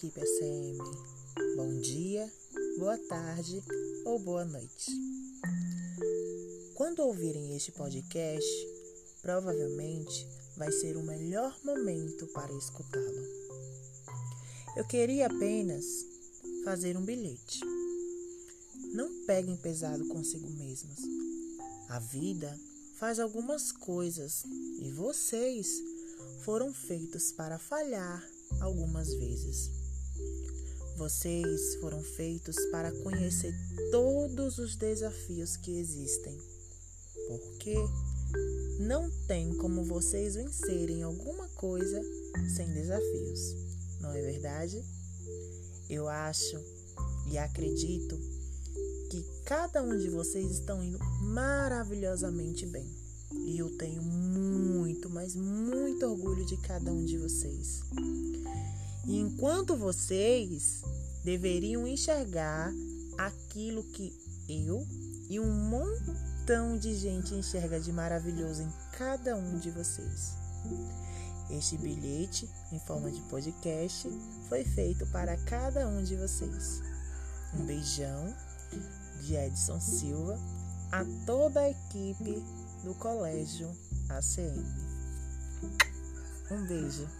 equipe ACM. Bom dia, boa tarde ou boa noite. Quando ouvirem este podcast, provavelmente vai ser o melhor momento para escutá-lo. Eu queria apenas fazer um bilhete. Não peguem pesado consigo mesmos. A vida faz algumas coisas e vocês foram feitos para falhar algumas vezes. Vocês foram feitos para conhecer todos os desafios que existem. Porque não tem como vocês vencerem alguma coisa sem desafios, não é verdade? Eu acho e acredito que cada um de vocês estão indo maravilhosamente bem. E eu tenho muito, mas muito orgulho de cada um de vocês. E enquanto vocês deveriam enxergar aquilo que eu e um montão de gente enxerga de maravilhoso em cada um de vocês. Este bilhete, em forma de podcast, foi feito para cada um de vocês. Um beijão de Edson Silva a toda a equipe do Colégio ACM. Um beijo.